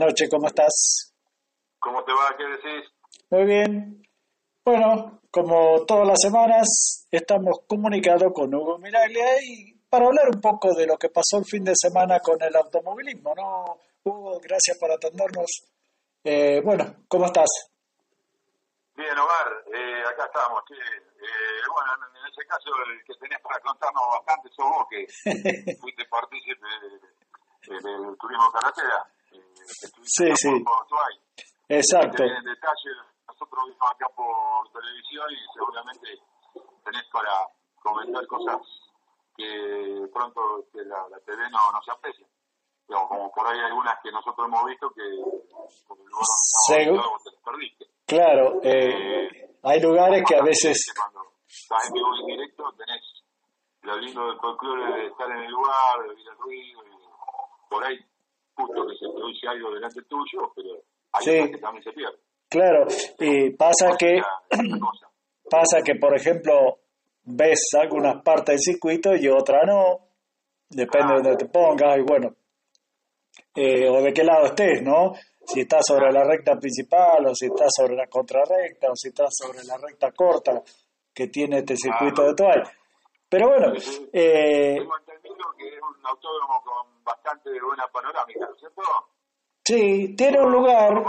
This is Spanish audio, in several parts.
Noches, ¿cómo estás? ¿Cómo te va? ¿Qué decís? Muy bien. Bueno, como todas las semanas, estamos comunicados con Hugo Miraglia y para hablar un poco de lo que pasó el fin de semana con el automovilismo, ¿no? Hugo, gracias por atendernos. Eh, bueno, ¿cómo estás? Bien, Omar, eh, acá estamos. Eh, bueno, en ese caso, el que tenés para contarnos bastante sos vos, que fuiste partícipe del turismo carretera. Sí, sí. Exacto. En detalle, nosotros vimos acá por televisión y seguramente tenés para comentar cosas que pronto que la, la TV no, no se aprecia. como por ahí algunas que nosotros hemos visto que el lugar te perdiste. Claro, eh, eh, hay lugares que a veces... Cuando estás en vivo en directo tenés lo lindo del folclore de estar en el lugar, de oír el ruido, y por ahí justo que se produce algo delante tuyo, pero hay sí. que también se pierde. Claro, y pasa que pasa que por ejemplo ves algunas partes del circuito y otra no, depende de donde te pongas y bueno, eh, o de qué lado estés, ¿no? Si estás sobre la recta principal o si estás sobre la contrarrecta o si estás sobre la recta corta que tiene este circuito de toalla. Pero bueno, eh, tengo entendido que es un autódromo con bastante buena panorámica, ¿no es cierto? Sí, tiene un lugar,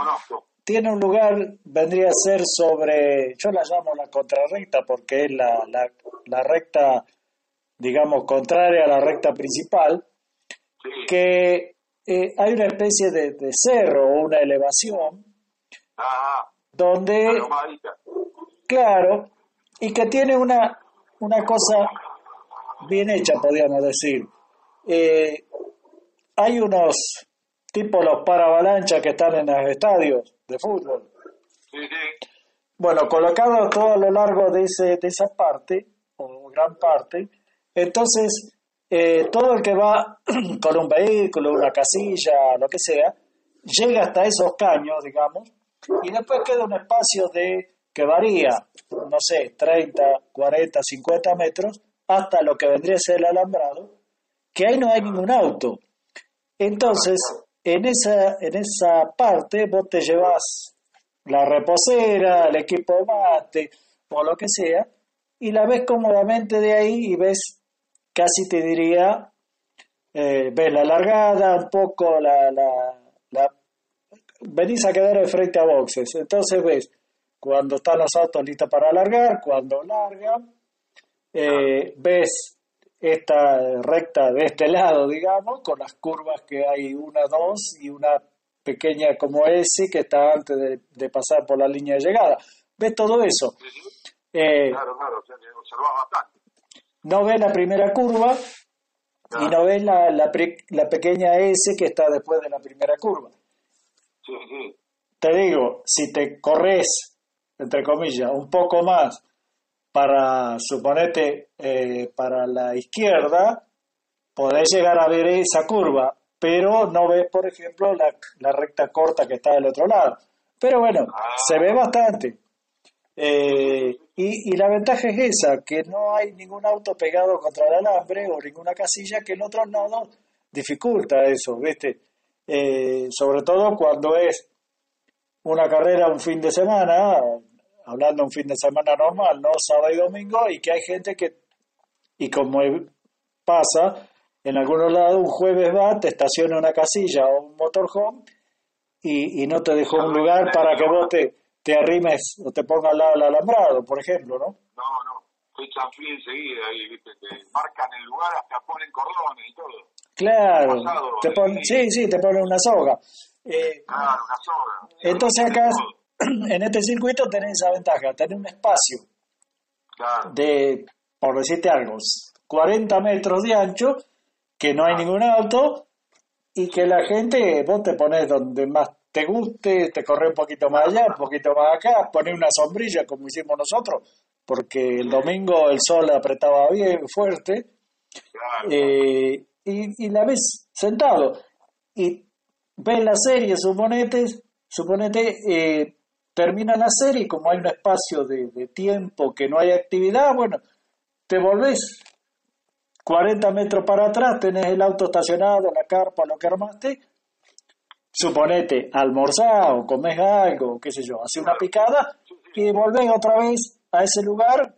tiene un lugar, vendría a ser sobre, yo la llamo la contrarrecta porque es la, la, recta, digamos, contraria a la recta principal, que eh, hay una especie de, cerro o una elevación, donde, claro, y que tiene una, una cosa bien hecha, podríamos decir. Eh, hay unos tipo los paravalanchas que están en los estadios de fútbol. Bueno, colocados todo a lo largo de, ese, de esa parte, o gran parte, entonces eh, todo el que va con un vehículo, una casilla, lo que sea, llega hasta esos caños, digamos, y después queda un espacio de que varía, no sé, 30, 40, 50 metros, hasta lo que vendría a ser el alambrado, que ahí no hay ningún auto. Entonces, en esa, en esa parte vos te llevas la reposera, el equipo mate o lo que sea, y la ves cómodamente de ahí y ves, casi te diría, eh, ves la largada, un poco la, la, venís a quedar de frente a boxes, entonces ves cuando están los autos listos para alargar, cuando largan, eh, ves esta recta de este lado, digamos, con las curvas que hay una, dos y una pequeña como S que está antes de, pasar por la línea de llegada. ¿Ves todo eso? Eh, claro, claro, o sea, bastante. No ves la primera curva y no ves la, la, la, pequeña S que está después de la primera curva. Sí. Te digo, si te corres, entre comillas, un poco más para, suponete, eh, para la izquierda, podés llegar a ver esa curva, pero no ves, por ejemplo, la, la recta corta que está del otro lado. Pero bueno, se ve bastante. Eh, y, y, la ventaja es esa, que no hay ningún auto pegado contra el alambre o ninguna casilla que en otros nodos dificulta eso, ¿viste? Eh, sobre todo cuando es una carrera un fin de semana, hablando un fin de semana normal, no sábado y domingo, y que hay gente que, y como pasa, en algunos lados un jueves va, te estaciona una casilla o un motorhome y, y no te dejó un lugar para que vos te, te arrimes o te pongas al lado del alambrado, por ejemplo, ¿no? No, no, te echan fin enseguida y ¿viste? te marcan el lugar, hasta ponen cordones y todo. Claro, te ponen, sí, sí, te ponen una soga. Eh, claro, una soga. Entonces acá en este circuito tenés esa ventaja, tenés un espacio de, por decirte algo, 40 metros de ancho, que no hay ningún auto y que la gente, vos te pones donde más te guste, te corre un poquito más allá, un poquito más acá, pones una sombrilla como hicimos nosotros, porque el domingo el sol apretaba bien fuerte, eh, y, y, la ves sentado, y ves la serie, suponete, suponete eh, termina la serie y como hay un espacio de, tiempo que no hay actividad, bueno, te volvés 40 metros para atrás, tenés el auto estacionado, la carpa, lo que armaste, suponete, almorzar o comes algo, qué sé yo, hace una picada y volvés otra vez a ese lugar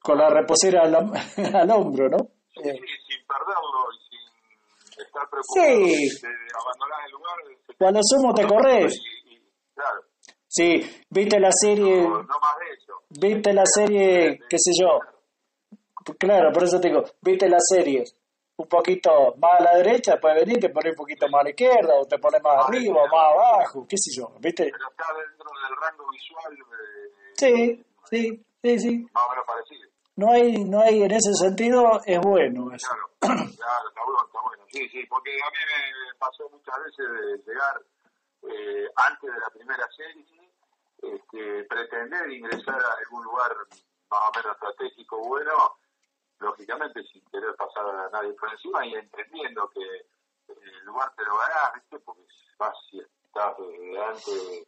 con la reposera al, al hombro, ¿no? Sí, eh. sin perderlo y sin estar preocupado sí. de abandonar el lugar. Cuando sumo te corres. claro. Sí, viste la serie. No, no más de eso. Viste la serie, qué sé yo. Claro, por eso te digo, viste la serie un poquito más a la derecha, puedes venir, te pones un poquito más a la izquierda, o te pones más arriba, o más abajo, qué sé yo, ¿viste? Pero está dentro del rango visual de... Sí, sí, sí, sí. Más o menos parecido. No hay, no hay, en ese sentido, es bueno eso. Claro, claro, está bueno, está bueno. Sí, sí, porque a mí me pasó muchas veces de llegar eh, antes de la primera serie, este, pretender ingresar a algún lugar más o menos estratégico bueno, lógicamente sin querer pasar a nadie por encima y entendiendo que el lugar te lo ganás, ¿viste? porque más si estás delante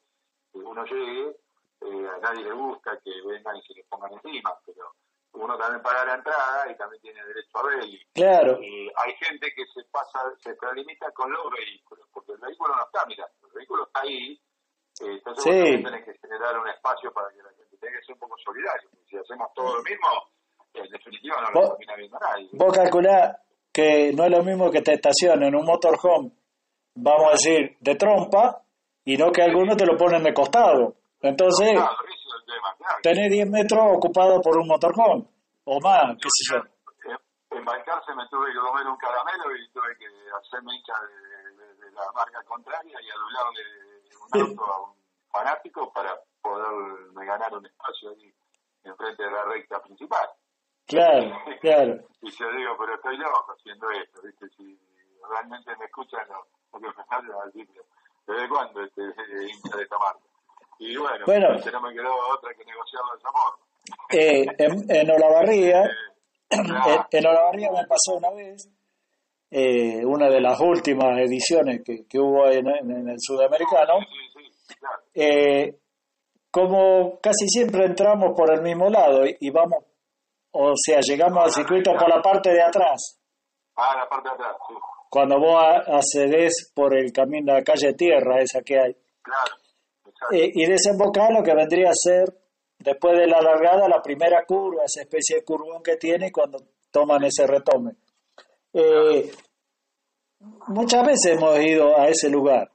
que uno llegue, eh, a nadie le gusta que vengan y se le pongan encima, pero uno también paga la entrada y también tiene derecho a ver. Y, claro. hay gente que se pasa, se extralimita con los vehículos, porque el vehículo no está mirando, el vehículo está ahí, entonces sí. vos tenés que generar un espacio para que la gente tenga que ser un poco solidario. Si hacemos todo lo mismo, en definitiva no lo termina viendo nadie. Vos calculás que no es lo mismo que te estacionen en un motorhome, vamos a decir, de trompa, y no que algunos te lo ponen de costado. Entonces, claro, eso es el tema, claro. tenés 10 metros ocupados por un motorhome, o más, qué sé yo. En Balcarce me tuve que comer un caramelo y tuve que hacerme hincha de, de, de la marca contraria y anularle a un fanático para poderme ganar un espacio ahí enfrente de la recta principal. Claro, claro. y yo digo, pero estoy loco haciendo esto, ¿viste? Si realmente me escuchan, no, sale al decir, ¿desde cuándo este hincha de esta marca? Y bueno, bueno no me quedó otra que negociarlo de esa forma. Eh, en, en Olavarría, eh, en, Olavarría me pasó una vez, eh, una de las últimas ediciones que, que hubo en, en, el sudamericano, sí, sí. Eh, como casi siempre entramos por el mismo lado y, y vamos o sea, llegamos al circuito por la parte de atrás. Ah, la parte de atrás, sí. Cuando vos accedes por el camino de la calle Tierra, esa que hay. Claro, eh, y desembocar lo que vendría a ser, después de la largada, la primera curva, esa especie de curvón que tiene cuando toman ese retome. Eh, muchas veces hemos ido a ese lugar.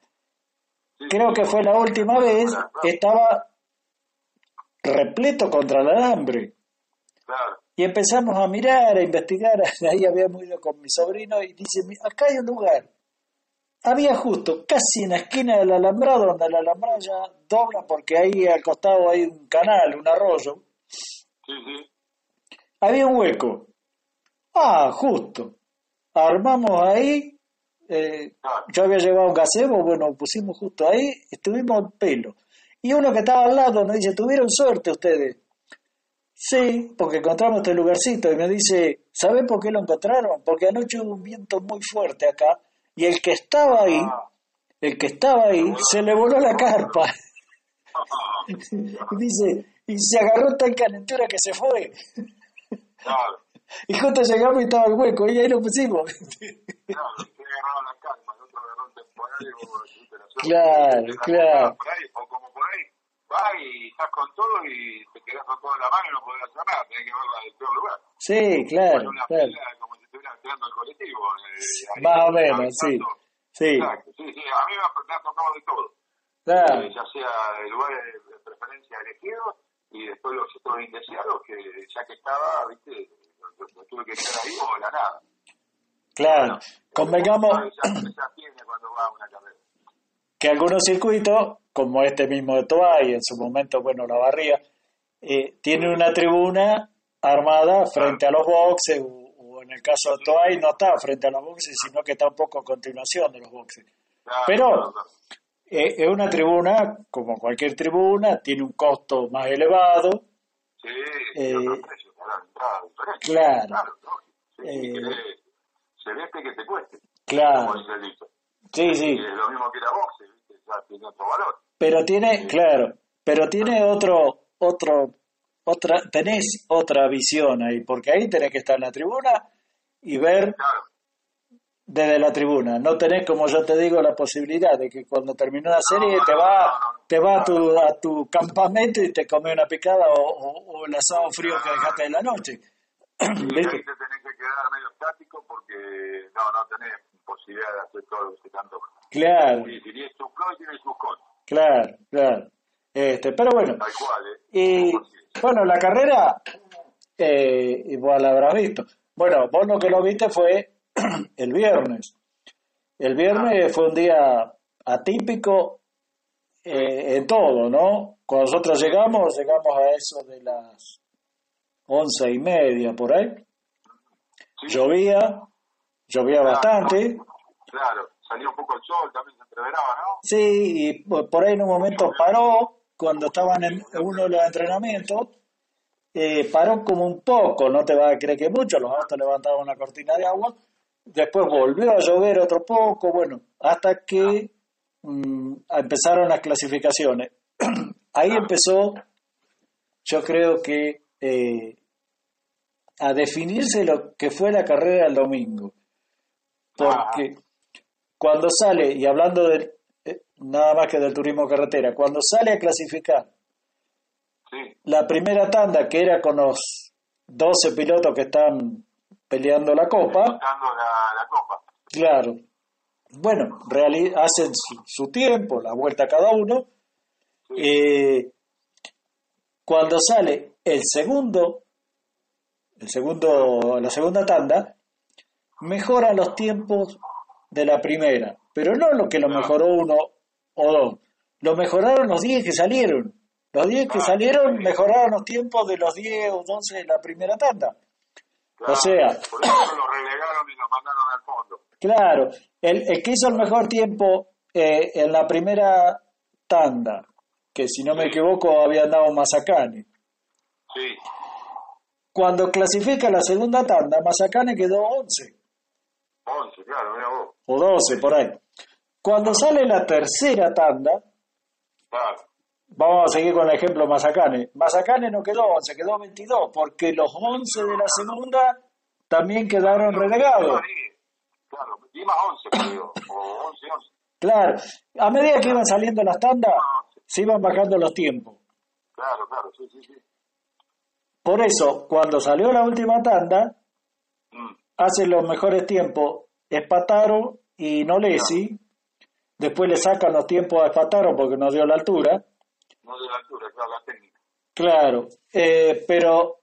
Creo que fue la última vez, estaba repleto contra el alambre. Y empezamos a mirar, a investigar, ahí habíamos ido con mi sobrino y dice, acá hay un lugar. Había justo casi en la esquina del alambrado, donde el alambrado ya dobla porque ahí al costado hay un canal, un arroyo. Sí, sí. Había un hueco. Ah, justo. Armamos ahí. Eh, Claro. yo había llevado un gazebo, bueno, pusimos justo ahí, estuvimos en pelo. Y uno que estaba al lado nos dice, tuvieron suerte ustedes. Sí, porque encontramos este lugarcito y me dice, ¿saben por qué lo encontraron? Porque anoche hubo un viento muy fuerte acá y el que estaba ahí, Ah, el que estaba ahí, se le voló la carpa. Y dice, y se agarró tan calentura que se fue. Y justo llegamos y estaba el hueco y ahí lo pusimos. Claro, usted agarraba la calma, el otro agarró el temporal y vos tuviste la suerte. Claro, Te claro. Por ahí, o como por ahí, vas y estás con todo y te quedás con todo en la mano y no podés hacer nada, tenés que verla del peor lugar. Sí, claro, una claro. como si estuvieras esperando el colectivo. eh, Más o menos, sí. Sí, Exacto, sí, sí, a mí me ha, tocado de todo. claro. Eh, ya sea el lugar de, de preferencia elegido y después los sectores indeseados que ya que estaba, viste, lo, tuve que quedar ahí o de la nada. Claro, convengamos Ya, ya tiene cuando va a una carrera. Que algunos circuitos, como este mismo de Toay, en su momento, bueno, la barría, eh, tiene una tribuna armada frente a los boxes, o, o en el caso de Toay no está frente a los boxes, sino que está un poco a continuación de los boxes. Pero-. Eh, es una tribuna, como cualquier tribuna, tiene un costo más elevado, Sí, Eh, claro, claro. Eh, se veste que te cueste, claro, sí, sí, es lo mismo que la boxe, ¿viste? ya tiene otro valor. pero tiene, claro, pero tiene otro, otro, otra, tenés otra visión ahí, porque ahí tenés que estar en la tribuna y ver Claro, desde la tribuna. No tenés, como yo te digo, la posibilidad de que cuando terminó la serie te va, te va a tu, a tu campamento y te come una picada o, el asado frío que dejaste en la noche. Y ahí te tenés que quedar medio estático porque no, no tenés posibilidad de hacer todo lo que te antoja. Claro. Y sus pros y tienes sus contras. Claro, claro. Este, pero bueno. Tal cual, ¿eh? Y bueno, la carrera, eh, igual la habrás visto. Bueno, vos lo que lo viste fue el viernes. El viernes fue un día atípico eh, en todo, ¿no? Cuando nosotros llegamos, llegamos a eso de las once y media por ahí. Llovía, llovía bastante. Claro, salió un poco el sol, también se entreveraba, ¿no? Sí, y por ahí en un momento paró, cuando estaban en uno de los entrenamientos, eh, paró como un poco, no te va a creer que mucho, los autos levantaban una cortina de agua, después volvió a llover otro poco, bueno, hasta que mm, empezaron las clasificaciones. Ahí empezó, yo creo que, eh, a definirse lo que fue la carrera del domingo. Porque cuando sale, y hablando de eh, nada más que del turismo carretera, cuando sale a clasificar la primera tanda, que era con los 12 pilotos que están peleando la copa. La, copa. Claro. Bueno, hacen su, tiempo, la vuelta cada uno. Eh, cuando sale el segundo, el segundo, la segunda tanda, mejoran los tiempos de la primera, pero no lo que lo mejoró uno o dos, lo mejoraron los 10 que salieron. Los 10 que ah, salieron mejoraron los tiempos de los 10 o 11 de la primera tanda. o sea. Por eso lo relegaron y lo mandaron al fondo. Claro. El, que hizo el mejor tiempo eh, en la primera tanda, que si no me equivoco había andado Mazacane. Sí. Cuando clasifica la segunda tanda, Mazacane quedó 11. 11, claro, mira vos. O 12, por ahí. Cuando sale la tercera tanda, claro Vamos a seguir con el ejemplo Mazacane. Mazacane no quedó 11, quedó 22, porque los 11 de la segunda también quedaron relegados. Claro, y más 11, creo, o 11, 11. Claro, a medida que iban saliendo las tandas, se iban bajando los tiempos. Claro, claro, sí, sí, sí. Por eso, cuando salió la última tanda, mm. Hacen los mejores tiempos Espataro y Nolesi. Después le sacan los tiempos a Espataro porque no dio la altura de la altura, claro, la técnica. Claro, eh, pero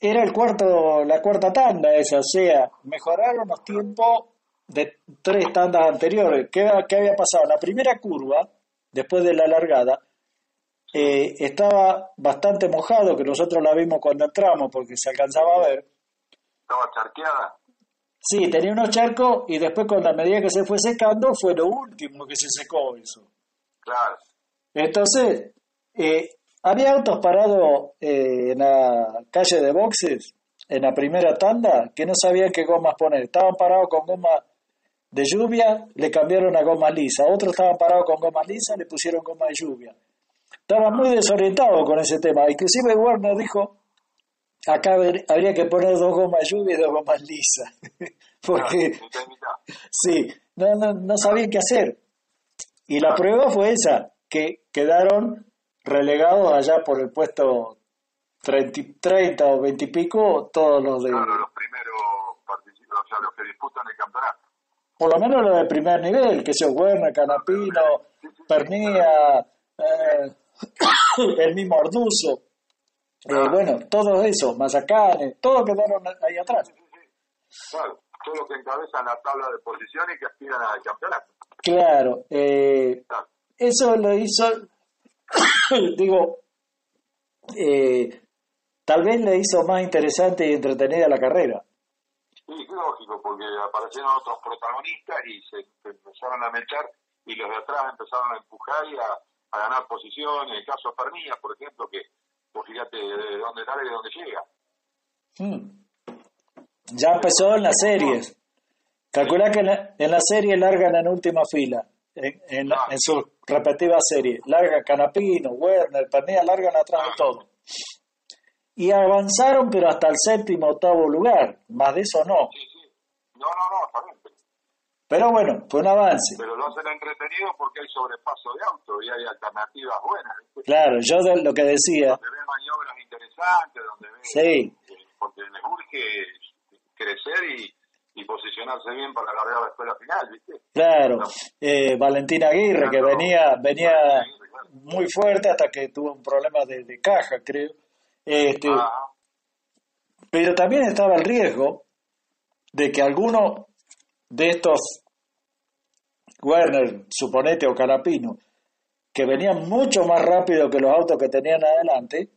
era el cuarto, la cuarta tanda esa, o sea, mejoraron los tiempos de tres tandas anteriores. ¿Qué, había pasado? La primera curva, después de la largada, eh, estaba bastante mojado, que nosotros la vimos cuando entramos porque se alcanzaba a ver. ¿Estaba charqueada? Sí, tenía unos charcos y después con la medida que se fue secando fue lo último que se secó eso. Claro. Entonces, eh, había autos parados eh, en la calle de boxes, en la primera tanda, que no sabían qué gomas poner. Estaban parados con goma de lluvia, le cambiaron a goma lisa. Otros estaban parados con goma lisa, le pusieron goma de lluvia. Estaban muy desorientados con ese tema. Inclusive Warner dijo, acá habría que poner dos gomas lluvia y dos gomas lisas. Porque, sí, no, no, no sabían qué hacer. Y la prueba fue esa, que quedaron relegados allá por el puesto 30, o 20 y pico, todos los de... Claro, los primeros participantes, o sea, los que disputan el campeonato. Por lo menos los de primer nivel, que sea Werner, Canapino, Pernía, eh, el mismo Orduzo. Eh, bueno, todo eso, Mazacanes, todos quedaron ahí atrás. Claro, todos los que encabezan la tabla de posiciones y que aspiran al campeonato. Claro, eh, eso lo hizo digo, eh, tal vez le hizo más interesante y entretenida la carrera. Sí, lógico, porque aparecieron otros protagonistas y se, empezaron a mechar y los de atrás empezaron a empujar y a, ganar posiciones. El caso de Pernilla, por ejemplo, que pues fíjate de dónde sale y de dónde llega. Hmm. Ya empezó en las series. Calcula que en la, en la serie largan en última fila en, en, su respectiva serie. Larga Canapino, Werner, Pernilla, largan atrás de todo. Y avanzaron, pero hasta el séptimo, octavo lugar. Más de eso no. Sí, sí. No, no, no, Pero bueno, fue un avance. Pero lo hacen entretenido porque hay sobrepaso de auto y hay alternativas buenas. Claro, yo lo que decía. Donde ven maniobras interesantes, donde ven. Sí. Porque les urge crecer y, y posicionarse bien para largar la escuela final, ¿viste? Claro. Eh, Valentina Aguirre, que venía, venía muy fuerte hasta que tuvo un problema de, de caja, creo. Este, pero también estaba el riesgo de que alguno de estos Werner, suponete, o Carapino, que venían mucho más rápido que los autos que tenían adelante,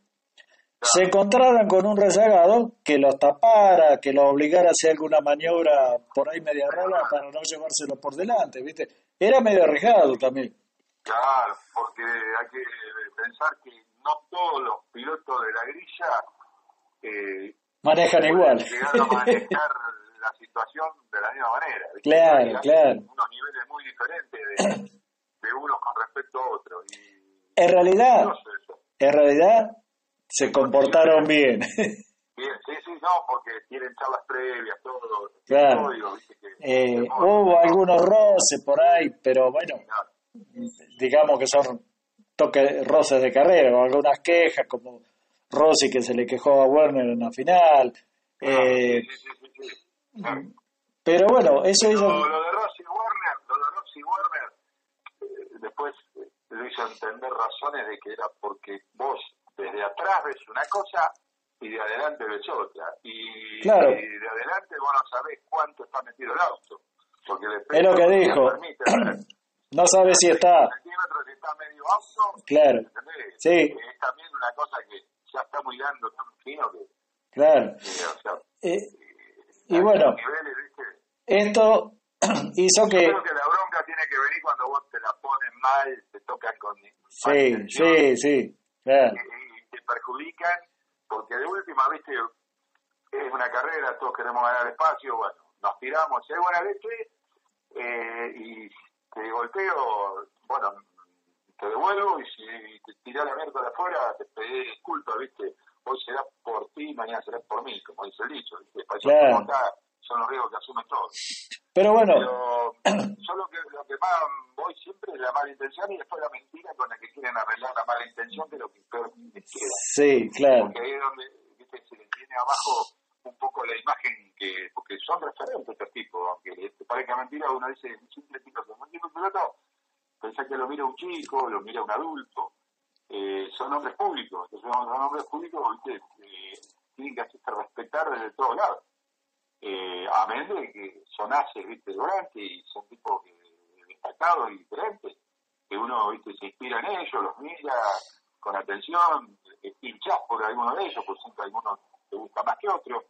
se encontraran con un rezagado que los tapara, que los obligara a hacer alguna maniobra por ahí media rola para no llevárselo por delante, ¿viste? Era medio arriesgado también. Claro, porque hay que pensar que no todos los pilotos de la grilla eh, manejan igual. Llegar a manejar la situación de la misma manera. Claro, claro. Unos niveles muy diferentes de, de unos con respecto a otros. Y, en realidad, en realidad se comportaron bien. Sí, sí, no, porque tienen charlas previas, todo. Claro. eh, hubo algunos roces por ahí, pero bueno, digamos que son toques roces de carrera, o algunas quejas, como Rossi que se le quejó a Werner en la final. Eh, pero bueno, eso hizo... Lo de Rossi Werner, lo de Rossi Werner, eh, después eh, le hizo entender razones de que era porque vos desde atrás ves una cosa y de adelante ves otra. Y, de adelante vos no sabés cuánto está metido el auto. Porque es lo que dijo. no sabes si está... Si está medio auto. Claro. Sí. Es también una cosa que ya está muy dando tan fino que... Claro. Eh, y bueno, esto hizo que... Yo creo que la bronca tiene que venir cuando vos te la pones mal, te tocan con... Sí, sí, sí, claro. Te perjudican, porque de última, viste, es una carrera, todos queremos ganar espacio, bueno, nos tiramos, si hay buena leche eh, y te golpeo, bueno, te devuelvo y si te tirás la mierda de afuera, te pedí disculpas, viste, hoy será por ti, mañana será por mí, como dice el dicho, viste, para eso son los riesgos que asumen todos. Pero bueno. yo lo que, lo que más voy siempre es la mala intención y después la mentira con la que quieren arreglar la mala intención de lo que peor les queda. Sí, claro. Porque ahí es donde ¿viste? se les viene abajo un poco la imagen que, porque son referentes estos tipos, aunque te parezca mentira, uno dice, un simple tipo, un tipo piloto, pensá que lo mira un chico, lo mira un adulto, eh, son hombres públicos, entonces son hombres públicos, ¿viste? Eh, tienen que hacerse respetar desde todos lados eh, a menos de que son haces, viste, durante y son tipos destacados y diferentes, que uno, viste, se inspira en ellos, los mira con atención, pinchás por alguno de ellos, por siempre alguno te gusta más que otro,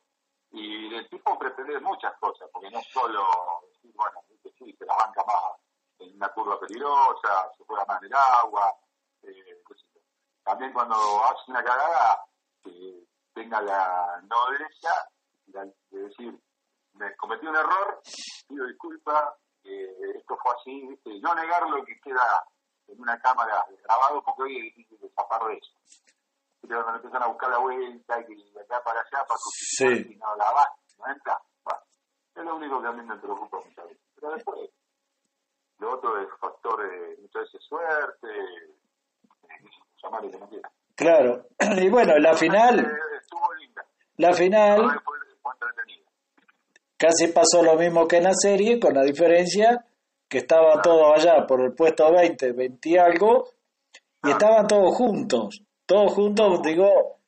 y el tipo pretende muchas cosas, porque no solo decir, bueno, viste, sí, se la banca más en una curva peligrosa, se juega más en el agua, eh, también cuando hace una cagada, que tenga la nobleza de decir, me cometí un error, pido disculpas, eh, esto fue así, ¿viste? no negar lo que queda en una cámara grabado, porque hoy es difícil zafar de eso. Pero cuando empiezan a buscar la vuelta y de acá para allá para justificar sí. si no la va, no entra, bueno, es lo único que a mí me preocupa muchas veces. Pero después, lo otro es factor de muchas veces suerte, Claro, y bueno, la final. Estuvo linda. La final. Casi pasó lo mismo que en la serie, con la diferencia que estaban todos allá por el puesto 20, 20 y algo, y estaban todos juntos. Todos juntos, digo,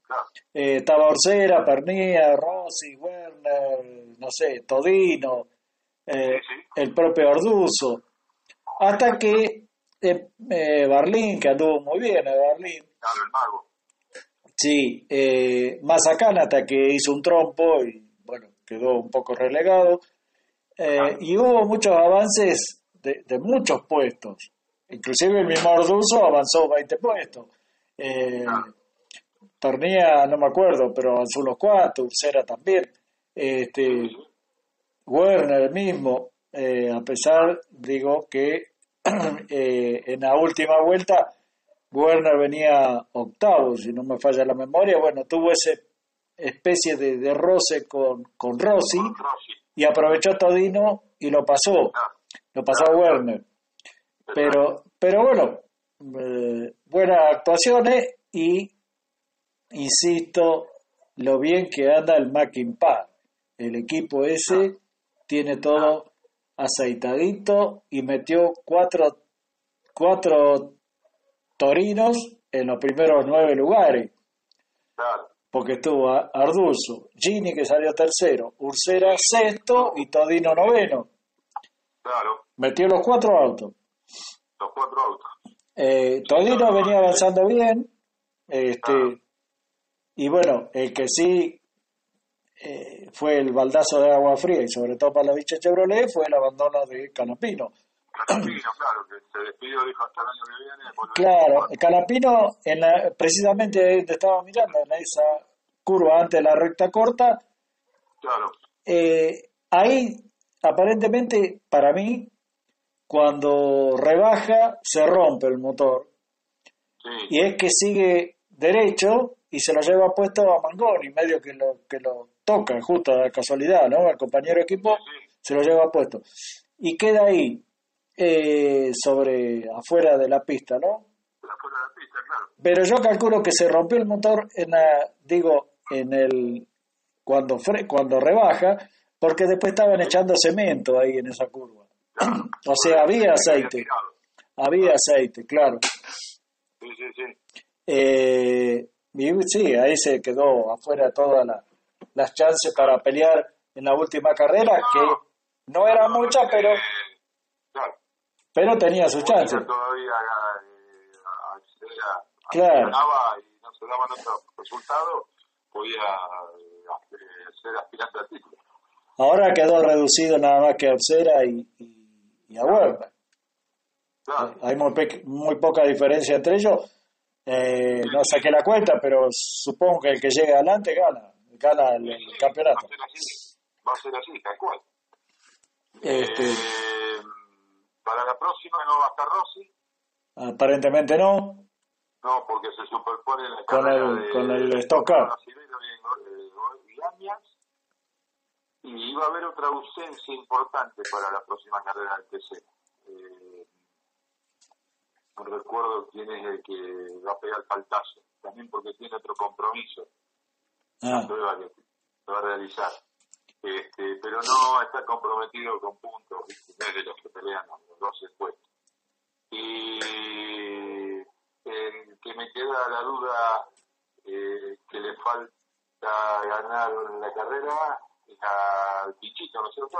eh, estaba Orsera, Pernía, Rossi, Werner, no sé, Todino, eh, el propio Orduzo. Hasta que eh, eh, Barlín, que anduvo muy bien, eh, Barlín. Claro, el mago. Sí, eh, hasta que hizo un trompo y bueno, quedó un poco relegado. Eh, y hubo muchos avances de, muchos puestos. Inclusive el mismo Orduzo avanzó 20 puestos. Eh, Tornía, no me acuerdo, pero avanzó unos cuatro, Ursera también. Este, Werner mismo, eh, a pesar, digo, que eh, en la última vuelta Werner venía octavo, si no me falla la memoria, bueno, tuvo ese especie de, roce con, con Rossi y aprovechó Todino y lo pasó. lo pasó a Werner. Pero, pero bueno, eh, buenas actuaciones y insisto, lo bien que anda el Mackin El equipo ese tiene todo aceitadito y metió cuatro, cuatro torinos en los primeros nueve lugares. Porque estuvo Ardulso, Gini que salió tercero, Ursera sexto y Todino noveno. Claro. Metió los cuatro autos. Los cuatro autos. Eh, Todino venía avanzando bien. Este, Y bueno, el que sí eh, fue el baldazo de agua fría y sobre todo para la bicha Chevrolet fue el abandono de Canapino. Canapino, claro, que se despidió, dijo hasta el año que viene. Claro, Canapino, en la, precisamente te estaba mirando en esa curva antes de la recta corta. Claro. Eh, ahí, aparentemente, para mí, cuando rebaja, se rompe el motor. Sí. Y es que sigue derecho y se lo lleva puesto a Mangoni, medio que lo, que lo toca, justo de casualidad, ¿no? El compañero de equipo se lo lleva puesto. Y queda ahí, eh, sobre, afuera de la pista, ¿no? Afuera de la pista, claro. Pero yo calculo que se rompió el motor en la, digo, en el, cuando, fre, cuando rebaja, porque después estaban echando cemento ahí en esa curva. o sea, había aceite. Había aceite, claro. Sí, sí, sí. Eh, y sí, ahí se quedó afuera todas la, las chances para pelear en la última carrera, que no era mucha, pero claro. pero tenía sus chances. Todavía eh, accedía, claro. y no se daban otros resultados, podía eh, ser aspirante al título. Ahora quedó reducido nada más que a Obsera y, y, y a Huerta. Claro. Hay muy, muy poca diferencia entre ellos. Eh, no saqué la cuenta, pero supongo que el que llegue adelante gana, gana el, el campeonato. Va a ser así, va a ser así tal cual. Este, Eh, para la próxima no va a estar Rossi, aparentemente no, no, porque se superpone la Con el- de, con el Stock Car. Y, y va a haber otra ausencia importante para la próxima carrera del TC. Eh, no recuerdo quién es el que va a pegar el faltazo, también porque tiene otro compromiso, Ah, prueba que se va a realizar. Este, pero no está comprometido con puntos, no es de los que pelean los 12 puestos. Y el que me queda la duda eh, que le falta ganar la carrera es al Pichito, ¿no es cierto?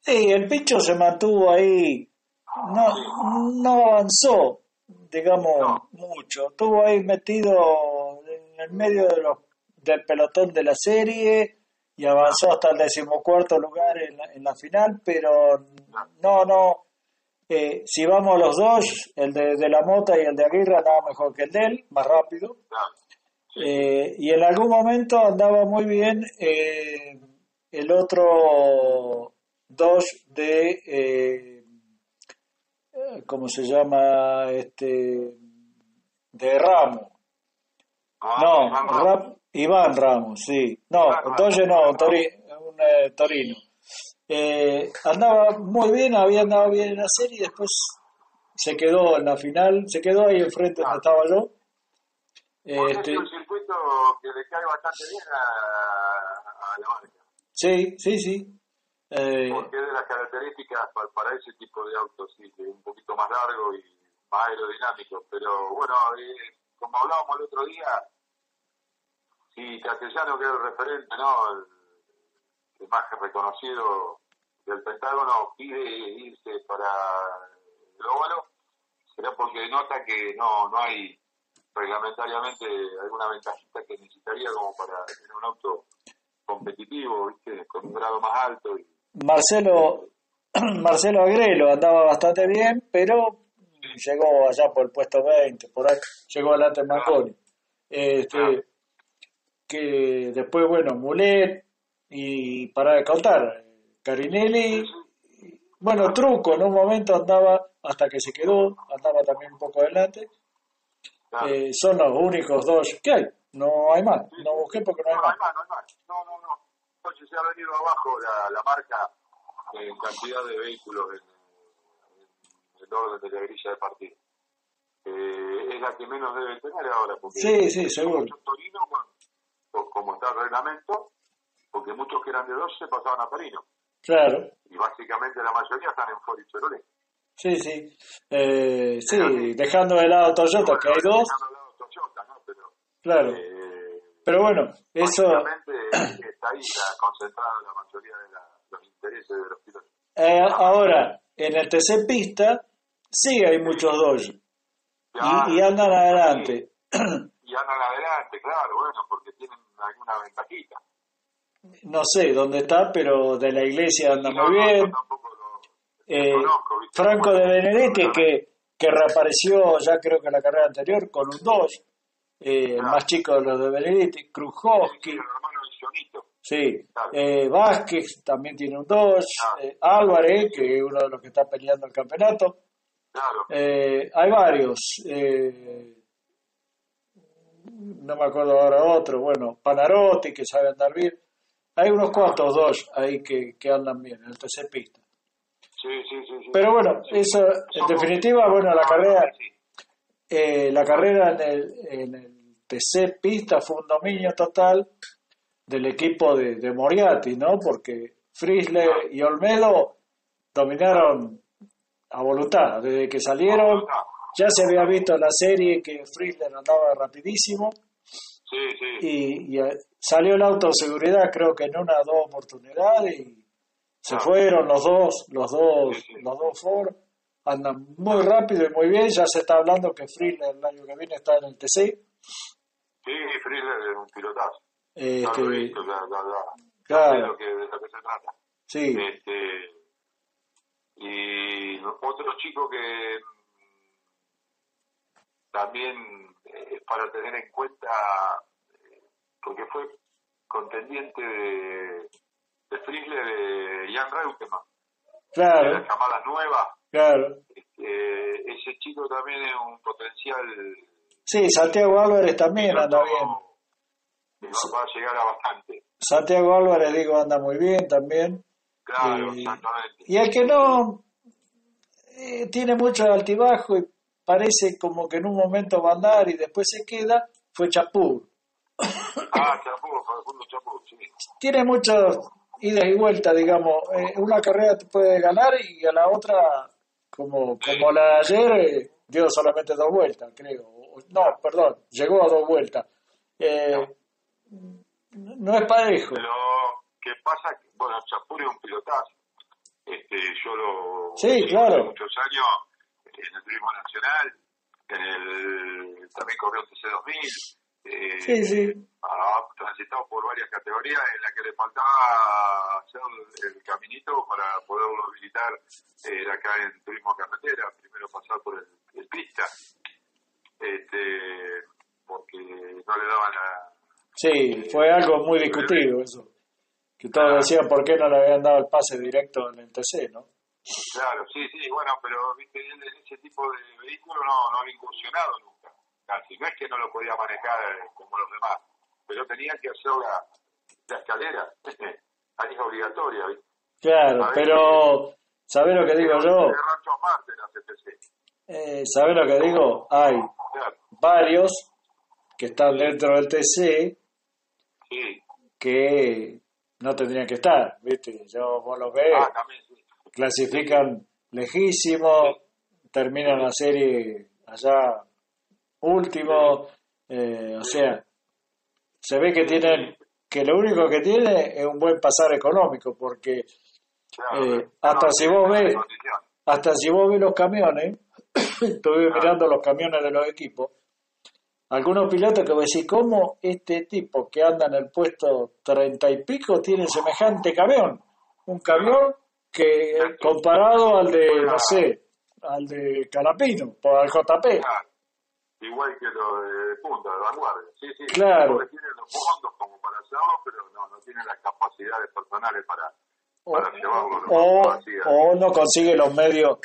Sí, el Picho se mantuvo ahí, no, no avanzó, digamos, No. mucho. Estuvo ahí metido en el medio de los, del pelotón de la serie y avanzó hasta el decimocuarto lugar en la, en la final, pero no, no. Eh, si vamos los dos, el de, de la Mota y el de Aguirre andaba mejor que el de él, más rápido. Claro. Eh, y en algún momento andaba muy bien eh, el otro dos de ¿cómo se llama? este de Ramos Ah, no Iván Ramos. Ra- Iván Ramos sí no. Doge no tori- un eh, Torino Eh, andaba muy bien había andado bien en la serie y después se quedó en la final se quedó ahí enfrente donde estaba yo Porque este, es un circuito que le cae bastante bien a, a la marca. sí sí sí Eh, Porque es de las características para, para ese tipo de autos, sí, un poquito más largo y más aerodinámico. Pero bueno, eh, como hablábamos el otro día, si Castellano, que es el referente, ¿no? El, el más reconocido del Pentágono, pide irse para el óvalo, será porque nota que no, no hay reglamentariamente alguna ventajita que necesitaría como para tener un auto competitivo, ¿viste? con un grado más alto y Marcelo Marcelo Agrelo andaba bastante bien, pero llegó allá por el puesto 20, por ahí llegó adelante Marconi. Este, que después, bueno, Mulet y para de contar, Carinelli, bueno, Truco en un momento andaba hasta que se quedó, andaba también un poco adelante. Claro. Eh, son los únicos dos que hay, no hay más, no busqué porque no hay No, no más. hay más, no hay más. No, no, no. Entonces se ha venido abajo la, la marca en cantidad de vehículos en, el orden de la grilla de partido. Eh, es la que menos debe tener ahora. Porque sí, sí, seguro. Torino, como está el reglamento, porque muchos que eran de 12 pasaban a Torino. Claro. Y básicamente la mayoría están en Ford y Chevrolet. Sí, sí. Eh, sí, dejando de lado Toyota, que hay dos. Dejando de lado Toyota, ¿no? Pero, claro. Eh, pero bueno, eso... está ahí concentrada la mayoría de la, los intereses de los pilotos. Eh, ahora, en el TC Pista, sí hay muchos dos. y, andan adelante. Y andan adelante, claro, bueno, porque tienen alguna ventajita. No sé dónde está, pero de la iglesia anda muy bien. eh, Franco de Benedetti, que, que reapareció ya creo que en la carrera anterior con un 2 eh, el más chico de los de Benedetti, Krujowski. Sí, eh, Vázquez también tiene un 2, eh, Álvarez, que es uno de los que está peleando el campeonato. Eh, hay varios, eh, no me acuerdo ahora otro, bueno, Panarotti, que sabe andar bien. Hay unos cuantos dos ahí que, que andan bien en el TC Pista. Sí, sí, sí, Pero bueno, eso, en definitiva, bueno, la carrera, eh, la carrera en el, en el TC Pista fue un dominio total del equipo de, de Moriarty, ¿no? Porque Frizzler y Olmedo dominaron a voluntad. Desde que salieron, ya se había visto la serie que Frizzler andaba rapidísimo. Sí, sí. Y, y, salió el auto de seguridad, creo que en una o dos oportunidades, y se fueron los dos, los dos, los dos Ford. Andan muy rápido y muy bien. Ya se está hablando que Frizzler el año que viene está en el TC. Sí, Frizzler es un pilotazo. Este, visto, la, la, la, claro. de, lo que, de lo que se trata. Sí. Este, y otro chico que también es para tener en cuenta, porque fue contendiente de, de Frizzler de Jan Reutemann. Claro. De la camada nueva. Claro. Este, ese chico también es un potencial. Sí, Santiago Álvarez también anda bien. Va a llegar a bastante. Santiago Álvarez, digo, anda muy bien también. Claro, eh, exactamente. Y el que no eh, tiene mucho altibajo y parece como que en un momento va a andar y después se queda, fue Chapur. Ah, Chapur, Facundo Chapur, sí. Tiene muchas idas y vueltas, digamos. Eh, una carrera te puede ganar y a la otra, como, como la de ayer, eh, dio solamente dos vueltas, creo. No, perdón, llegó a dos vueltas. Eh, no es parejo. Pero, ¿qué pasa? Bueno, Chapur es un pilotazo. Este, yo lo sí, claro. muchos años en el turismo nacional, en el, también corrió el TC2000. Eh, sí, sí. Ha transitado por varias categorías en las que le faltaba hacer el, caminito para poderlo habilitar eh, acá en turismo carretera, primero pasar por el, el pista, este, porque no le daban la, Sí, fue algo muy discutido eso. Que todos decían por qué no le habían dado el pase directo en el TC, ¿no? Claro, sí, sí, bueno, pero viste, él en ese tipo de vehículo no, no había incursionado nunca. Casi, no es que no lo podía manejar como los demás, pero tenía que hacer la, la escalera. Ahí es obligatoria, ¿viste? Claro, pero ¿sabés lo que digo yo? Eh, ¿Sabés lo que digo? Hay varios que están dentro del TC que no tendrían que estar, ¿viste? Yo, vos los ves, ah, también. Clasifican lejísimo, terminan la serie allá último, eh, o sea, se ve que tienen, que lo único que tiene es un buen pasar económico, porque eh, hasta si vos ves, hasta si vos ves los camiones, estuve mirando los camiones de los equipos, algunos pilotos que vos decís, ¿cómo este tipo que anda en el puesto treinta y pico tiene semejante camión? Un camión que comparado al de, no sé, al de Calapino, o al JP. Claro. Igual que lo de punta, de vanguardia. Sí, sí, Claro. tienen los fondos como para hacerlo, pero no, no tienen las capacidades personales para, para llevarlo. O, Así es. o no consigue los medios.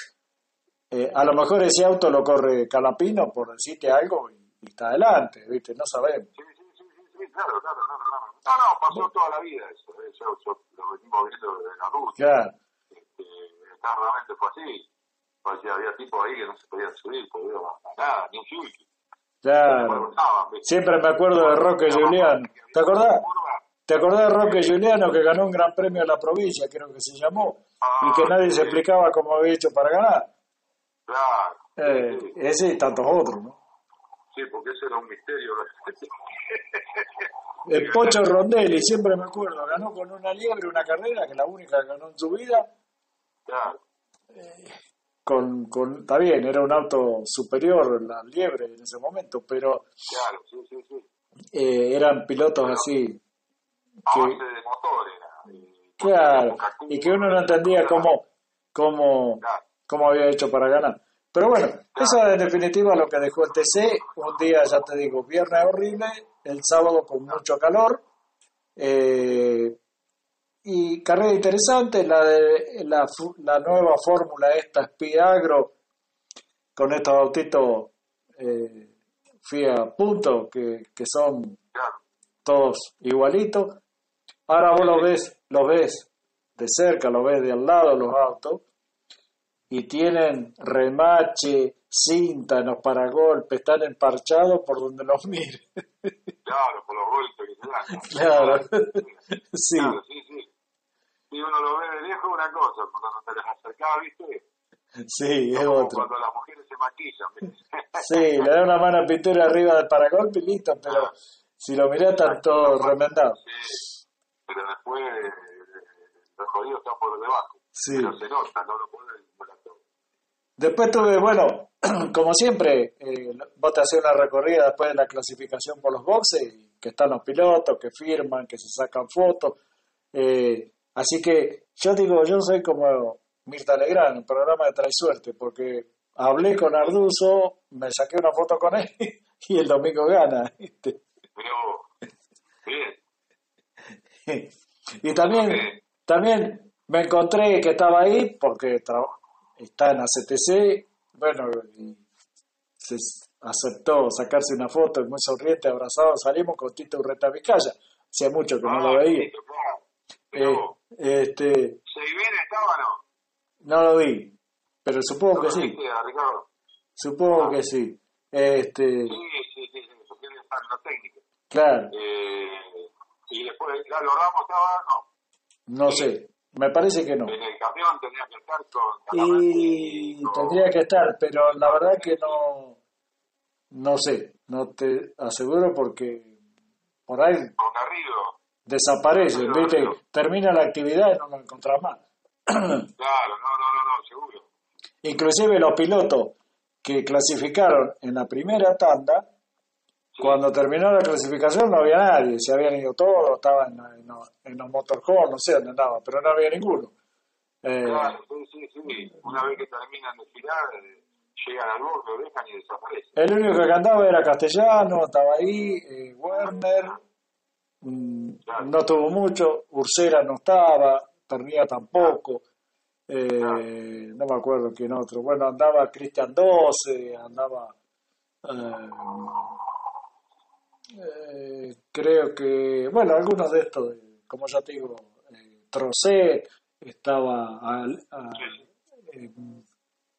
Eh, a lo mejor ese auto lo corre Calapino, por decirte algo, y, y está adelante, ¿viste? No sabemos. Sí, sí, sí, sí, sí, claro, claro, claro, claro. No, no, pasó toda la vida eso. Eso, eso lo venimos viendo desde la luz. Claro. Eternamente fue así. Porque había tipos ahí que no se podían subir, porque no nada, ni un subir. Claro. Siempre me acuerdo de Roque Juliano. ¿Te acordás? ¿Te acordás de Roque Juliano que ganó un gran premio de la provincia, creo que se llamó, y que nadie se explicaba cómo había hecho para ganar? Claro. Eh, ese y tantos otros, ¿no? Sí, porque ese era un misterio. El Pocho Rondelli, siempre me acuerdo, ganó con una liebre una carrera, que la única que ganó en su vida. Eh, con, con, está bien, era un auto superior la liebre en ese momento, pero claro, sí, sí, sí. Eh, eran pilotos así. Que, de motor claro, y que uno no entendía cómo, cómo, cómo había hecho para ganar. Pero bueno, eso es en definitiva lo que dejó el TC. Un día, ya te digo, viernes horrible, el sábado con mucho calor. Eh, y carrera interesante, la de la, la nueva fórmula esta Spiagro con estos autitos eh, FIA punto que, que son todos igualitos. Ahora vos lo ves, lo ves de cerca, lo ves de al lado los autos y tienen remache, cinta en los paragolpes, están emparchados por donde los mires. Claro, por los golpes que se dan. Claro. sí. Claro, sí, sí. Si uno lo ve de lejos, una cosa, cuando te les acercaba, ¿viste? Sí, es otro. Cuando las mujeres se maquillan. sí, le da una mano a pintura arriba del paragolpe y listo, pero ah. si lo mirás, están todos remendados. Sí, pero después eh, los jodidos están por debajo. Sí. Pero se nota, no lo pueden Después tuve, bueno, como siempre, eh, vos te haces una recorrida después de la clasificación por los boxes, que están los pilotos, que firman, que se sacan fotos. Eh, así que yo digo, yo soy como Mirta Legrand, el programa de Trae Suerte, porque hablé con Arduzo, me saqué una foto con él y el domingo gana. Pero, bien. y también, también me encontré que estaba ahí porque está en ACTC, bueno, y se aceptó sacarse una foto, muy sonriente, abrazado, salimos con Tito Urreta Vizcaya, hacía mucho que no lo ah, veía. Eh, este, estaba o no? No lo vi, pero supongo que sí. Supongo ah. que sí. Este, sí, sí, sí, sí, lo técnico. Claro. Eh, y después, ¿Lalo Ramos estaba? No. No sé. Me parece que no. En el camión tendría que estar con Y tendría que estar, pero la verdad que no, no sé, no te aseguro porque por ahí con Garrido. Desaparece, ¿viste? termina la actividad y no lo encontrás más. claro, no, no, no, no, seguro. Inclusive los pilotos que clasificaron en la primera tanda cuando terminó la clasificación no había nadie, se habían ido todos, estaban en, en, los motorhomes, no sé dónde andaban, pero no había ninguno. Eh, claro, sí, sí, sí. Una vez que terminan de girar, eh, llegan al borde, lo dejan y desaparecen. El único que andaba era Castellano, estaba ahí, eh, Werner, no tuvo mucho, Ursera no estaba, Pernía tampoco. Eh, no me acuerdo quién otro. Bueno, andaba Cristian 12, andaba eh, creo que, bueno, algunos de estos, como ya te digo, eh, Trocet, estaba eh,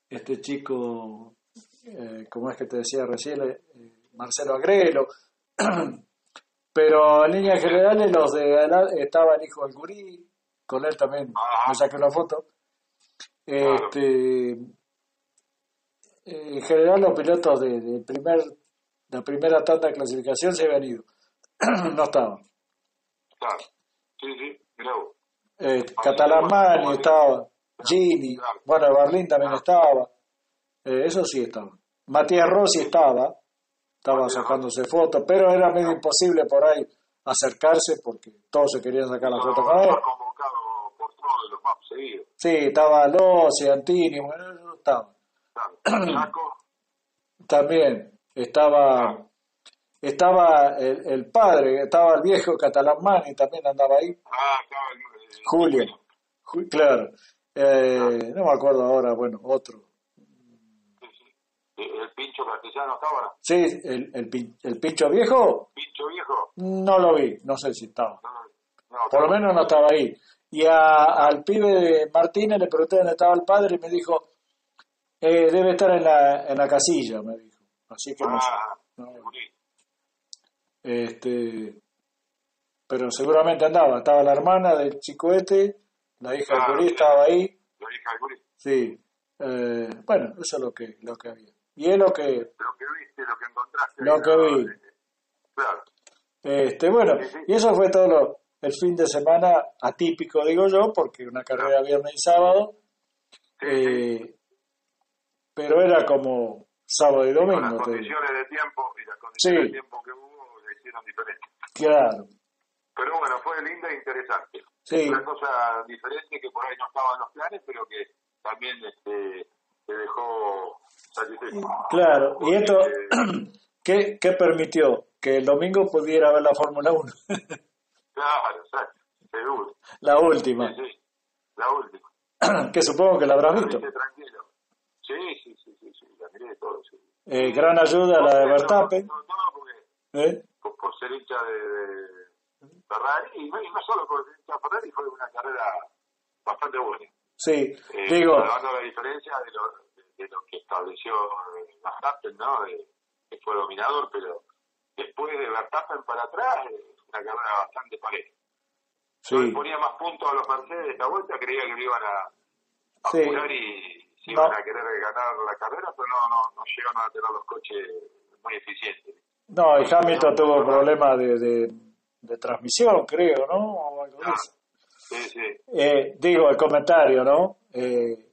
este chico, eh, como es que te decía recién, eh, Marcelo Agrelo, pero en líneas generales los de estaba el hijo del gurí, con él también me saqué una foto. Este, en general los pilotos de primer la primera tanda de clasificación se habían ido. no estaban. Claro. Sí, sí, eh, Catalán Mani estaba, Gini, bueno, Berlín también estaba. Eh, eso sí estaba. Matías Rossi estaba, estaba sacándose fotos, pero era medio imposible por ahí acercarse porque todos se querían sacar la foto con él. convocado por todos los más seguidos. Sí, estaba Lossi, Antini, bueno, no estaba. También estaba estaba el, el, padre, estaba el viejo Catalán Mani, también andaba ahí. Ah, el, Julio, claro. Eh, no me acuerdo ahora, bueno, otro. ¿El pincho castellano estaba? Sí, el, el, el pincho viejo. ¿Pincho viejo? No lo vi, no sé si estaba. Por lo menos no estaba ahí. Y a, al pibe de Martínez le pregunté dónde estaba el padre y me dijo, Eh, debe estar en la, en la casilla, me dijo. Así que no sé. Ah, No. Este, pero seguramente andaba. Estaba la hermana del chico este, la hija del Ah, bien. estaba ahí. La hija de Gurí. Sí. Eh, bueno, eso es lo que, lo que había. Y es lo que, Lo que viste, lo que encontraste. Lo que vi. Claro. este, bueno, Sí, sí. y eso fue todo lo- el fin de semana atípico, digo yo, porque una carrera viernes y sábado, Sí, sí. eh, pero era como sábado y Con las domingo, digo. condiciones de tiempo y las condiciones de tiempo que hubo le hicieron diferente. Claro, Pero bueno, fue linda e interesante. Sí. Una cosa diferente que por ahí no estaba en los planes, pero que también este, te dejó claro. Y esto, ¿qué, qué permitió? Que el domingo pudiera ver la Fórmula 1, claro, exacto, seguro. la última, Sí, sí, la última. que supongo que la habrás visto. tranquilo. Sí, sí, sí, sí, sí, la miré todo, sí. Eh, gran ayuda a la de Verstappen. ¿eh? por, por ser hincha de, de Ferrari, y no, y no solo por ser hincha de Ferrari, fue una carrera bastante buena. Sí, Eh, digo, la diferencia de lo, de, lo que estableció eh, Verstappen, ¿no? De- que fue dominador, pero después de Verstappen para atrás, eh, una carrera bastante pareja. Yo le sí, ponía más puntos a los Mercedes esta vuelta, creía que lo iban a, Sí. apurar y No. iban a querer ganar la carrera, pero no, no, no llegaron a tener los coches muy eficientes. no, y Hamilton tuvo problemas de, de, de transmisión, creo, ¿no? O algo de eso. Sí, sí. Eh, digo, el comentario, ¿no? Eh, eh,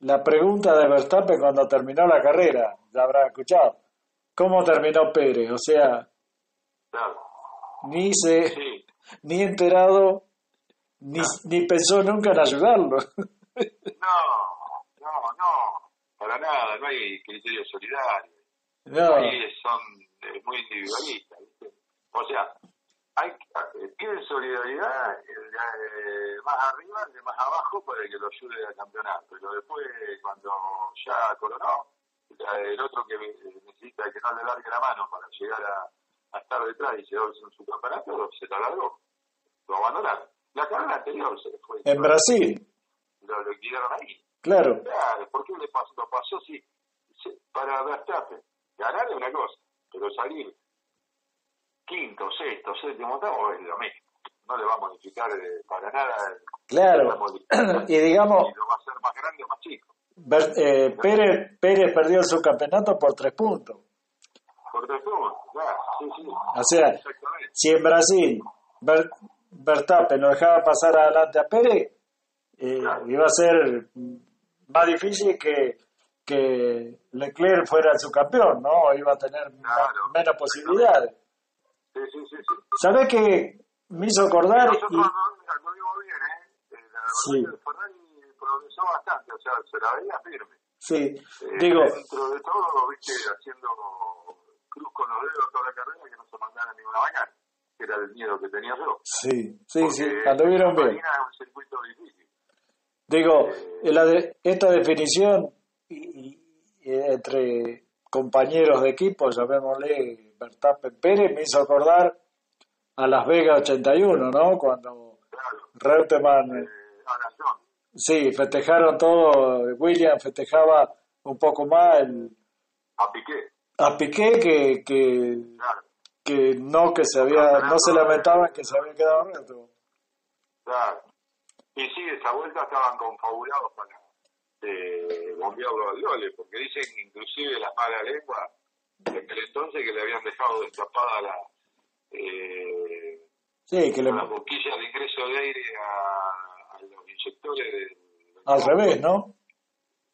la pregunta de Verstappen cuando terminó la carrera, la habrá escuchado. ¿Cómo terminó Pérez? O sea, Claro. ni se, Sí, ni enterado, ni, ni pensó nunca en ayudarlo. no, no, no, para nada, no hay criterio solidario. No, Ahí son eh, muy individualistas, ¿viste? O sea, hay eh, piden solidaridad el de eh, más arriba, el de más abajo, para que lo ayude a campeonar. Pero después, cuando ya coronó, el otro que eh, necesita que no le largue la mano para llegar a, a estar detrás y llevarse en su campeonato, se la largó. Lo abandonaron. La carrera anterior se fue. en Brasil, Lo liquidaron ahí. claro. Claro, ¿por qué le pasó? Lo pasó si, si- para Verstappen. Ganar es una cosa, pero salir quinto, sexto, séptimo, octavo es lo mismo. No le va a modificar eh, para nada el- la Claro. Y digamos, Y lo va a hacer más grande o más chico. Ver- eh, Pérez, Pérez perdió su campeonato por tres puntos. Por tres puntos, claro, sí, sí. O sea, si en Brasil Ver- Verstappen lo dejaba pasar adelante a Pérez, eh, iba a ser más difícil que, que Leclerc fuera el subcampeón, ¿no? Iba a tener menos posibilidades. Sí, sí, sí. sí. ¿Sabés qué me hizo acordar? Nosotros Y, no, vimos bien, ¿eh? Eh, La Sí. Ferrari progresó bastante, o sea, se la veía firme. sí, Eh, digo, Dentro de todo, viste, haciendo cruz con los dedos toda la carrera que no se mandara ninguna bacana, que era el miedo que tenía yo. sí, sí, sí, Porque anduvieron bien. Es un circuito difícil. Digo, en la de- esta definición y- y entre compañeros de equipo, llamémosle Verstappen Pérez, me hizo acordar a Las Vegas 81, ¿no? Cuando Claro. Reutemann, Eh, sí, festejaron todo, William festejaba un poco más el- a Piqué, a Piqué que, que, claro. que no que se había, no se lamentaban que se había quedado reto. claro. Y sí, esa vuelta estaban confabulados para eh, bombearlo al Lole, porque dicen inclusive las malas lenguas de aquel entonces que le habían dejado destapada la, eh, Sí, que le, la boquilla de ingreso de aire a, a los inyectores del al revés, ¿no?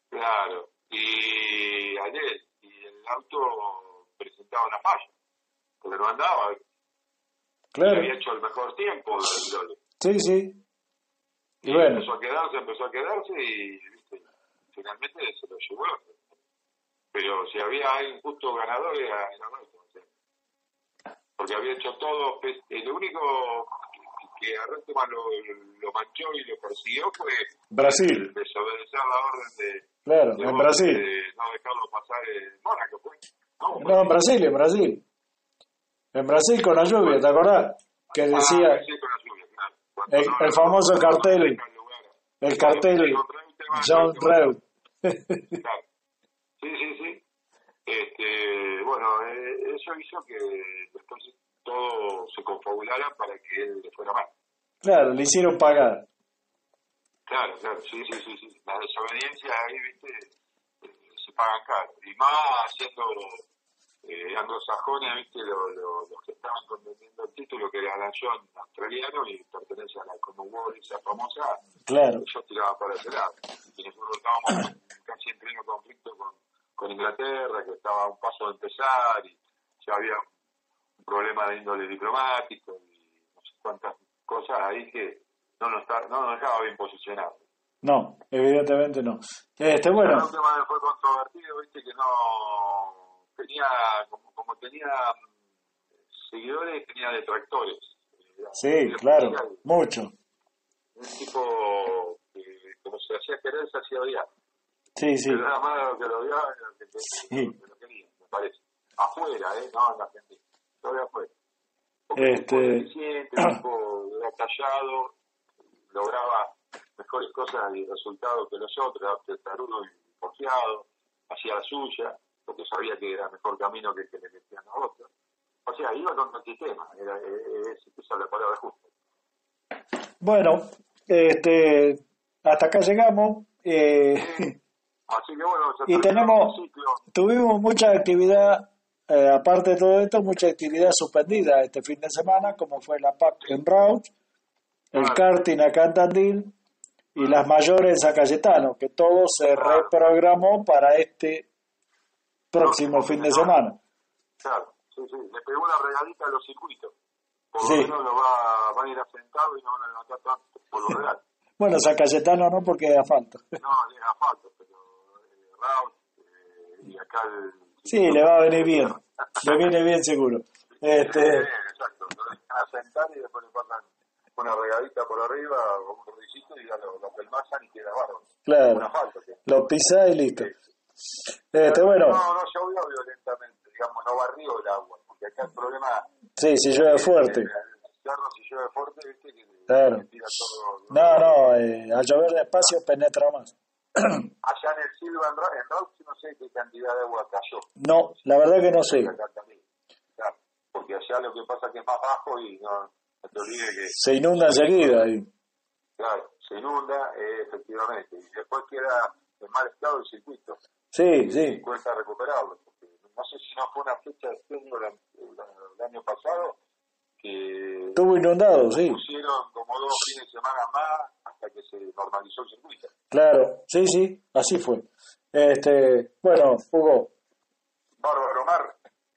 Claro, y ayer, y el auto presentaba una falla, porque no andaba, Claro, había hecho el mejor tiempo sí, sí. Y Y bueno, empezó a quedarse, empezó a quedarse y ¿viste? finalmente se lo llevó. Pero si había alguien justo ganador era, era Alonso, o sea, porque había hecho todo, pues, el único que, a Reutemann lo, lo manchó y lo persiguió fue Brasil, desobedecer la orden de, claro, de en Brasil. de no dejarlo pasar en Mónaco, fue. No, No, en Brasil, en Brasil. En Brasil con la lluvia, ¿te acordás? Que decía Ah, sí, con la lluvia, claro. Cuando el, no- el famoso cartel, el cartel Reutemann, John. Reut, claro. Sí, sí, sí. Este, bueno, eh, eso hizo que después todo se confabulara para que él le fuera mal. Claro, le hicieron pagar. Claro, claro, sí, sí, sí. sí. La desobediencia ahí, viste, eh, se pagan caro. Y más haciendo eh, anglosajones, viste, los, los, que estaban contendiendo el título, que era la John australiano y pertenece a la Commonwealth, esa famosa, claro. ellos tiraban para ese lado. Y nosotros estábamos casi en pleno conflicto con, con Inglaterra, que estaba a un paso de empezar, y ya había un problema de índole diplomático, y no sé cuántas cosas ahí que no nos, está, no nos dejaba bien posicionado. No, evidentemente no. Este, bueno. El tema fue controvertido, viste, que no tenía, como, como tenía seguidores, tenía detractores. Sí, claro, mucho. Un tipo que, como se hacía querer, se hacía odiar. Sí, sí. Pero nada más que lo odiaba, que, que, Sí. que lo quería, me parece. Afuera, ¿eh? No en la Argentina. Todavía afuera. Este- Un tipo eficiente, un tipo era callado, lograba mejores cosas y resultados que los otros, era testarudo y confiado, hacía la suya, porque sabía que era mejor camino que el que le metían a otros. O sea, iba contra el sistema, era, es, esa es la palabra justa. Bueno, este, hasta acá llegamos. Eh, Así que bueno, ya y tenemos, tuvimos mucha actividad, eh, aparte de todo esto, mucha actividad suspendida este fin de semana, como fue la PAC en Rauch, el Claro. karting acá en Tandil y las mayores en San Cayetano, que todo se reprogramó para este próximo fin de semana. Claro, sí, sí. Le pegó una regalita a los circuitos. Por Sí. lo menos lo va, van a ir asentados y no van a levantar tanto por lo real. Bueno, San Cayetano no porque es asfalto. No, le asfalto, pero Raúl eh, y acá el... Sí, le va a venir bien. Le viene bien seguro. Este, exacto, lo dejan asentar y después le pasan una regadita por arriba o un rodicito y ya lo, lo pelmazan y queda. Un claro, asfalto. lo pisa y listo. Este, bueno, No, no llovió violentamente, digamos, no barrió el agua, porque acá el problema... sí, si llueve fuerte. El si llueve fuerte, viste que Claro. que tira todo... No, no, eh, al llover despacio penetra más. Allá en el Silva, en, Rauch, no sé qué cantidad de agua cayó. No, la verdad que no sé. Porque allá lo que pasa es que es más bajo y no, no te olvides que, Se inunda enseguida. y- claro, se inunda, eh, efectivamente, y después queda en mal estado el circuito. Sí, sí, Y cuesta recuperarlo. Porque no sé si no fue una fecha de estreno la- la- el año pasado estuvo inundado, sí. pusieron como dos fines de semana más hasta que se normalizó el circuito. Claro, sí, sí, así fue. Este, bueno, Hugo, Bárbaro, Mar.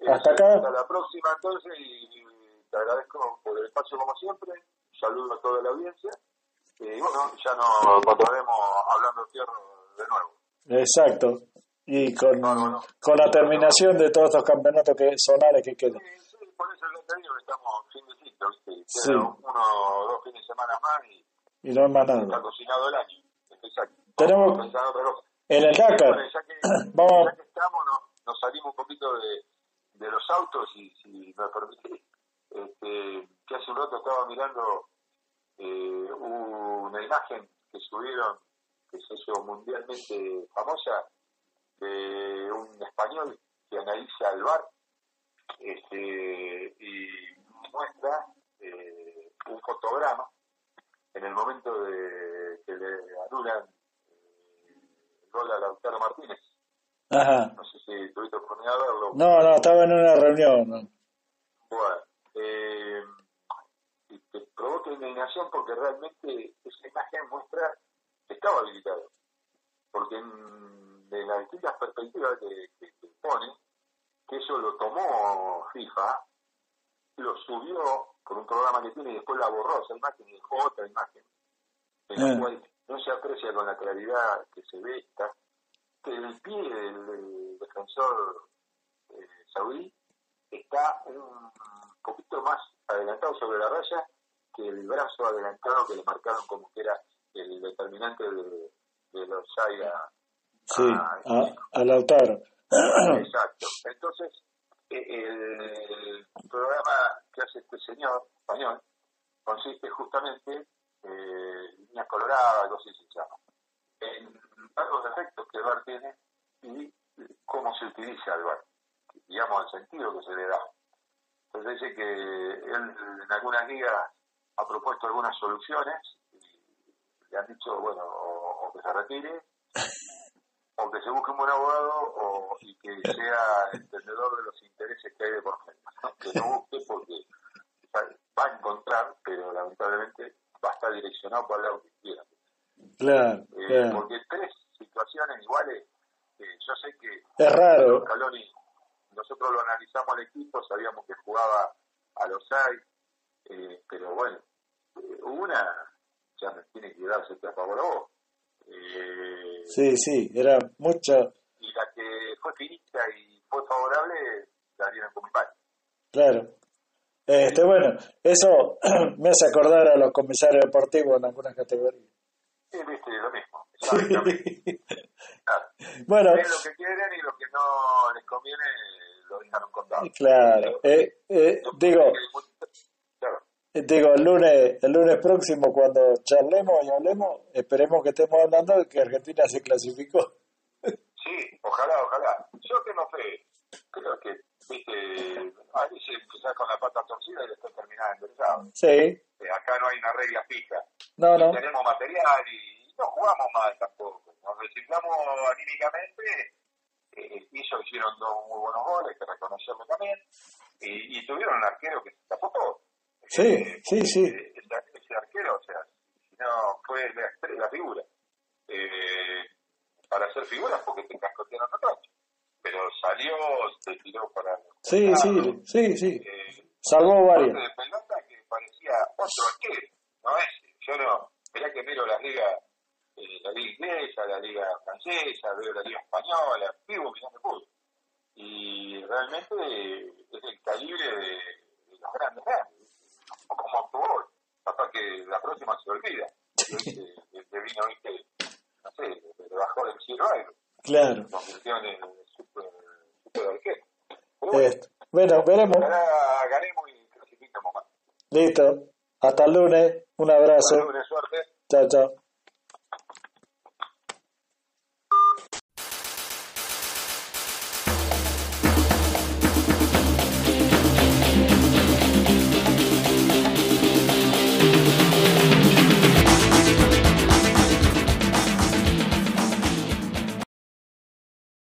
Hasta acá. Hasta la próxima entonces y te agradezco por el espacio como siempre. Un saludo a toda la audiencia. Y bueno, ya nos encontraremos hablando de tierra de nuevo. exacto. Y con, No, no, no. con la terminación de todos estos campeonatos que, zonales que quedan. Sí, sí, por eso que estamos fin de ciclo, ¿viste? Sí. uno o dos fines de semana más y Y más está cocinado el año. Exacto. Tenemos- cosa. En el Dakar, Bueno, ya que, Vamos. ya que estamos, nos, nos salimos un poquito de, de los autos, y si me permitís, este, que hace un rato estaba mirando eh, una imagen que subieron, que se hizo mundialmente famosa, de un español que analiza el bar este, y muestra eh, un fotograma en el momento de que le anulan eh, el gol a Lautaro Martínez. ajá. No sé si tuviste oportunidad de verlo. No, no, estaba en una reunión. ¿no? Bueno, eh, te provoca indignación porque realmente esa imagen muestra que estaba habilitado. Porque en, de las distintas perspectivas que, que, que pone, que eso lo tomó FIFA, lo subió con un programa que tiene y después la borró esa imagen y dejó otra imagen, en la Ah. cual no se aprecia con la claridad que se ve esta, que el pie del, del defensor eh, saudí está un poquito más adelantado sobre la raya que el brazo adelantado que le marcaron como que era el determinante de, de los a, Sí, a- a, a Lautaro. Exacto. Entonces, eh, el programa que hace este señor español consiste justamente, eh, líneas coloradas, algo así se llama, en los defectos que el VAR tiene y cómo se utiliza el VAR, digamos, el sentido que se le da. Entonces dice que él en algunas ligas ha propuesto algunas soluciones y le han dicho, bueno, o, que se retire, o que se busque un buen abogado o, y que sea entendedor de los intereses que hay de por medio. Que no busque porque va a encontrar, pero lamentablemente va a estar direccionado para el lado que quiera. Claro, eh, Porque tres situaciones iguales, eh, yo sé que es raro. nosotros lo analizamos al equipo, sabíamos que jugaba a los seis, eh, pero bueno, una ya me tiene que darse a favor a vos. Sí, sí, era mucho. Y la que fue finita y fue favorable, la dieron con mi padre. Claro. Este, bueno, eso me hace acordar a los comisarios deportivos en algunas categorías. Sí, viste, lo mismo. Bueno. Es lo que quieren y lo que no les conviene lo dejaron contado. Claro. Eh, eh, digo, eh, digo, el lunes, el lunes próximo cuando charlemos y hablemos, esperemos que estemos hablando de que Argentina se clasificó. Sí, ojalá, ojalá. Yo tengo fe. Creo que viste, a veces empezás con la pata torcida y después terminás enderezado. Sí. Eh, acá no hay una regla fija. No, no. Tenemos material y no jugamos mal tampoco. Nos reciclamos anímicamente. Eh, hizo, hicieron dos muy buenos goles, que reconocerlo también. Y, y tuvieron un arquero que se tapó todo. Sí, sí, sí. Eh, ese arquero, o sea, no fue la, la figura. Eh, para hacer figuras porque te cascotearon atrás pero salió, se tiró para... Sí, sí, sí, sí. Eh, Salvó varios. de pelota que parecía otro arquero, no es, yo no, mirá que miro las ligas, eh, la liga inglesa, la liga francesa, veo la liga española, vivo mirando fútbol. Y realmente es el calibre de, los grandes grandes, como actuó hasta que la próxima se olvida. El que vino, viste, no sé, le bajó del cielo algo. Claro. Convirtió en bueno, veremos. Listo. Hasta el lunes. Un abrazo. Hasta el lunes, suerte. Chao, chao.